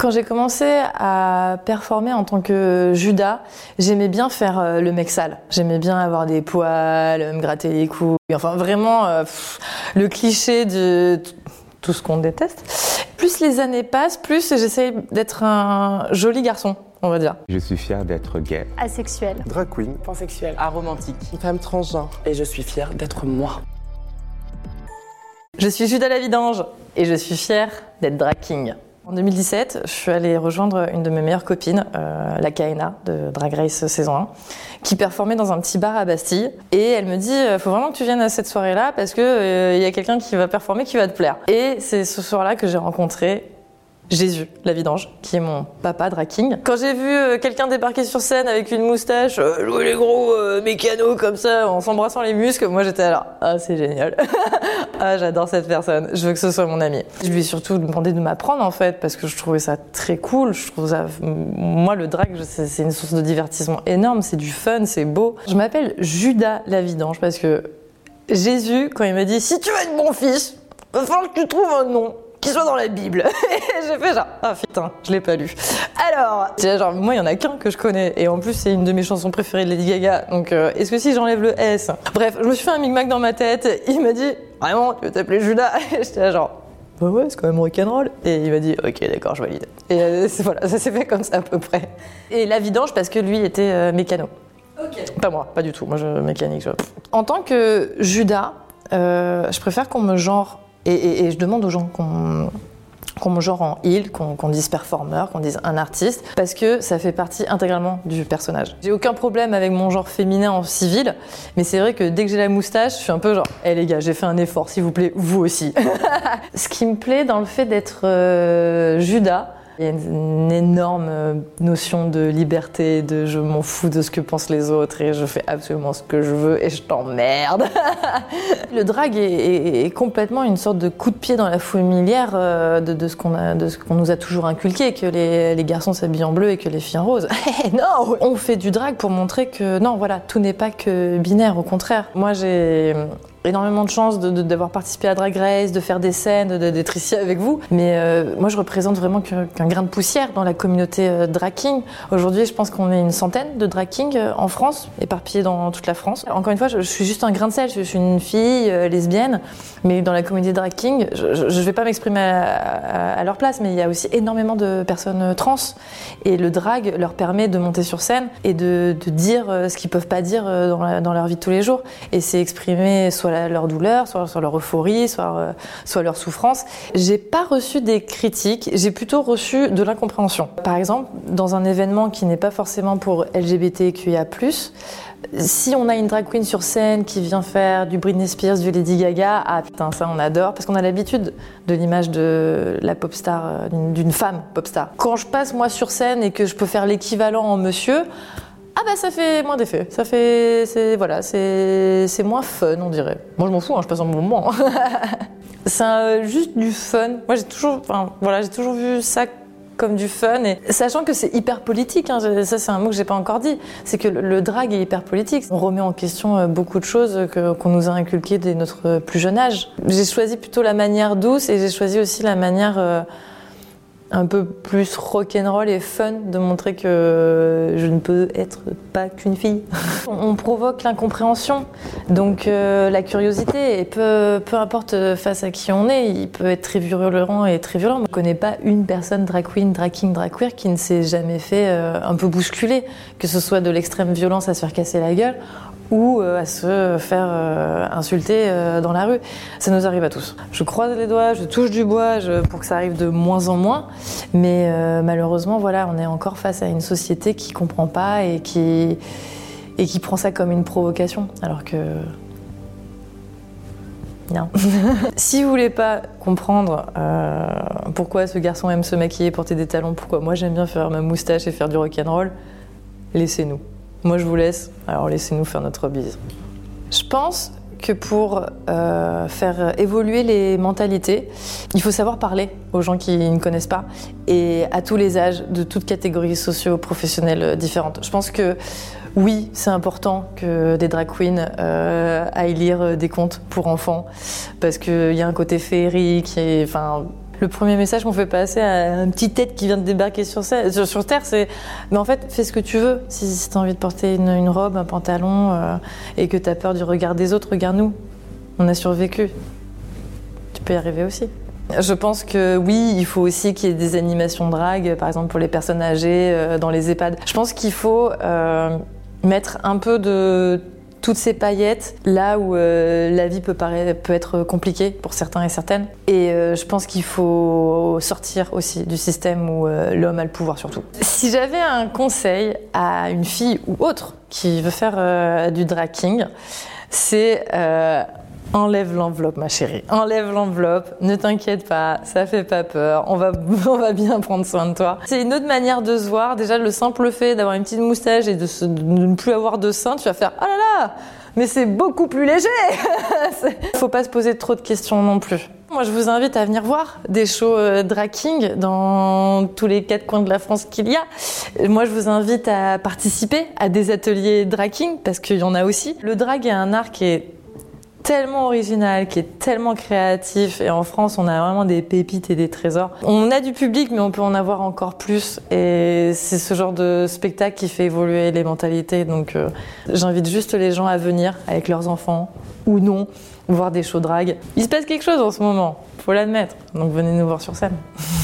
Quand j'ai commencé à performer en tant que Judas, j'aimais bien faire euh, le mec sale. J'aimais bien avoir des poils, me gratter les couilles. Enfin, vraiment, euh, pff, le cliché de tout ce qu'on déteste. Plus les années passent, plus j'essaye d'être un joli garçon, on va dire. Je suis fier d'être gay. Asexuel. Drag queen. pansexuel, aromantique. Une femme transgenre. Et je suis fier d'être moi. Je suis Judas la Vidange et je suis fière d'être drag king. En 2017, je suis allée rejoindre une de mes meilleures copines, euh, la Kaena de Drag Race saison 1, qui performait dans un petit bar à Bastille. Et elle me dit, euh, faut vraiment que tu viennes à cette soirée-là parce que euh, il y a quelqu'un qui va performer qui va te plaire. Et c'est ce soir-là que j'ai rencontré Jésus, la vidange, qui est mon papa drag king. Quand j'ai vu euh, quelqu'un débarquer sur scène avec une moustache, euh, jouer les gros euh, mécanos comme ça, en s'embrassant les muscles, moi j'étais là, ah c'est génial. ah j'adore cette personne, je veux que ce soit mon ami. Je lui ai surtout demandé de m'apprendre en fait, parce que je trouvais ça très cool. Je trouve ça, moi le drag, c'est une source de divertissement énorme, c'est du fun, c'est beau. Je m'appelle Judas la vidange parce que Jésus, quand il m'a dit si tu veux être mon fils, va falloir que tu trouves un nom qui soit dans la Bible. Et j'ai fait genre, ah putain, je l'ai pas lu. Alors, genre, moi, il y en a qu'un que je connais. Et en plus, c'est une de mes chansons préférées de Lady Gaga. Donc, euh, est-ce que si j'enlève le S? Bref, je me suis fait un micmac dans ma tête. Il m'a dit, vraiment, tu veux t'appeler Judas? Et j'étais genre, bah ouais, c'est quand même rock'n'roll. Et il m'a dit, ok, d'accord, je valide. Et euh, voilà, ça s'est fait comme ça à peu près. Et la vidange, parce que lui était euh, mécano. Pas moi, pas du tout. Moi, je mécanique. je- En tant que Judas, euh, je préfère qu'on me genre et, je demande aux gens qu'on me genre en il, qu'on dise performeur, qu'on dise un artiste, parce que ça fait partie intégralement du personnage. J'ai aucun problème avec mon genre féminin en civil, mais c'est vrai que dès que j'ai la moustache, je suis un peu genre, hé les gars, j'ai fait un effort, s'il vous plaît, vous aussi. Ce qui me plaît dans le fait d'être euh, Judas, il y a une énorme euh, notion de liberté, de je m'en fous de ce que pensent les autres et je fais absolument ce que je veux et je t'emmerde. Le drag est, complètement une sorte de coup de pied dans la fourmilière euh, de, de ce qu'on nous a toujours inculqué, que les garçons s'habillent en bleu et que les filles en rose. non, on fait du drag pour montrer que non, voilà, tout n'est pas que binaire, au contraire. Moi, j'ai énormément de chance de- de- d'avoir participé à Drag Race, de faire des scènes, de- d'être ici avec vous. Mais euh, moi, je représente vraiment qu'un grain de poussière dans la communauté euh, drag king. Aujourd'hui, je pense qu'on est une centaine de drag king euh, en France, éparpillés dans toute la France. Encore une fois, je, suis juste un grain de sel. Je, suis une fille euh, lesbienne, mais dans la communauté drag king, je ne vais pas m'exprimer à, leur place, mais il y a aussi énormément de personnes trans. Et le drag leur permet de monter sur scène et de, de dire ce qu'ils peuvent pas dire dans leur vie de tous les jours. Et c'est exprimer soit la- leur douleur, soit, soit leur euphorie, soit, euh, soit leur souffrance. J'ai pas reçu des critiques, j'ai plutôt reçu de l'incompréhension. Par exemple, dans un événement qui n'est pas forcément pour LGBTQIA+, si on a une drag queen sur scène qui vient faire du Britney Spears, du Lady Gaga, ah putain, ça on adore, parce qu'on a l'habitude de l'image de la pop star, euh, d'une femme pop star. Quand je passe moi sur scène et que je peux faire l'équivalent en monsieur, ah bah ça fait moins d'effet, ça fait, c'est voilà, c'est c'est moins fun on dirait. Moi je m'en fous, hein, je passe un bon moment. c'est un- juste du fun. Moi j'ai toujours, enfin voilà, j'ai toujours vu ça comme du fun et sachant que c'est hyper politique. hein, ça c'est un mot que j'ai pas encore dit. C'est que le, drag est hyper politique. On remet en question euh, beaucoup de choses qu'on nous a inculquées dès notre plus jeune âge. J'ai choisi plutôt la manière douce et j'ai choisi aussi la manière euh, un peu plus rock'n'roll et fun de montrer que je ne peux être pas qu'une fille. On provoque l'incompréhension, donc euh, la curiosité, et peu, peu importe euh, face à qui on est, il peut être très virulent et très violent. Je ne connais pas une personne drag queen, drag king, drag queer qui ne s'est jamais fait euh, un peu bousculer, que ce soit de l'extrême violence à se faire casser la gueule ou euh, à se faire euh, insulter euh, dans la rue. Ça nous arrive à tous. Je croise les doigts, je touche du bois pour que ça arrive de moins en moins, mais malheureusement, voilà, on est encore face à une société qui comprend pas et qui et qui prend ça comme une provocation, alors que non. si vous voulez pas comprendre pourquoi ce garçon aime se maquiller, porter des talons, pourquoi moi j'aime bien faire ma moustache et faire du rock'n'roll, laissez-nous. Moi je vous laisse, alors laissez-nous faire notre bise. Je pense que pour euh, faire évoluer les mentalités, il faut savoir parler aux gens qui ne connaissent pas et à tous les âges, de toutes catégories socio-professionnelles différentes. Je pense que oui, c'est important que des drag queens euh, aillent lire des contes pour enfants parce qu'il y a un côté féerique et enfin Le premier message qu'on fait passer à un petit tête qui vient de débarquer sur, Terre, c'est mais en fait, fais ce que tu veux. Si, si tu as envie de porter une, robe, un pantalon, euh, et que tu as peur du regard des autres, regarde-nous. On a survécu. Tu peux y arriver aussi. Je pense que oui, il faut aussi qu'il y ait des animations drague, par exemple pour les personnes âgées euh, dans les EHPAD. Je pense qu'il faut euh, mettre un peu de toutes ces paillettes là où euh, la vie peut, être compliquée pour certains et certaines. Et je pense qu'il faut sortir aussi du système où l'homme a le pouvoir surtout. Si j'avais un conseil à une fille ou autre qui veut faire du draking, c'est Enlève l'enveloppe, ma chérie. Enlève l'enveloppe. Ne t'inquiète pas, ça fait pas peur. On va, on va bien prendre soin de toi. C'est une autre manière de se voir. Déjà, le simple fait d'avoir une petite moustache et de, ne plus avoir de sein, tu vas faire oh là là, mais c'est beaucoup plus léger. Faut pas se poser trop de questions non plus. Moi, je vous invite à venir voir des shows euh, dans tous les quatre coins de la France qu'il y a. Moi, je vous invite à participer à des ateliers draking parce qu'il y en a aussi. Le drag est un art qui est tellement original, qui est tellement créatif. Et en France, on a vraiment des pépites et des trésors. On a du public, mais on peut en avoir encore plus. Et c'est ce genre de spectacle qui fait évoluer les mentalités. Donc, euh, j'invite juste les gens à venir avec leurs enfants ou non voir des shows drag. Il se passe quelque chose en ce moment, faut l'admettre. Donc, venez nous voir sur scène.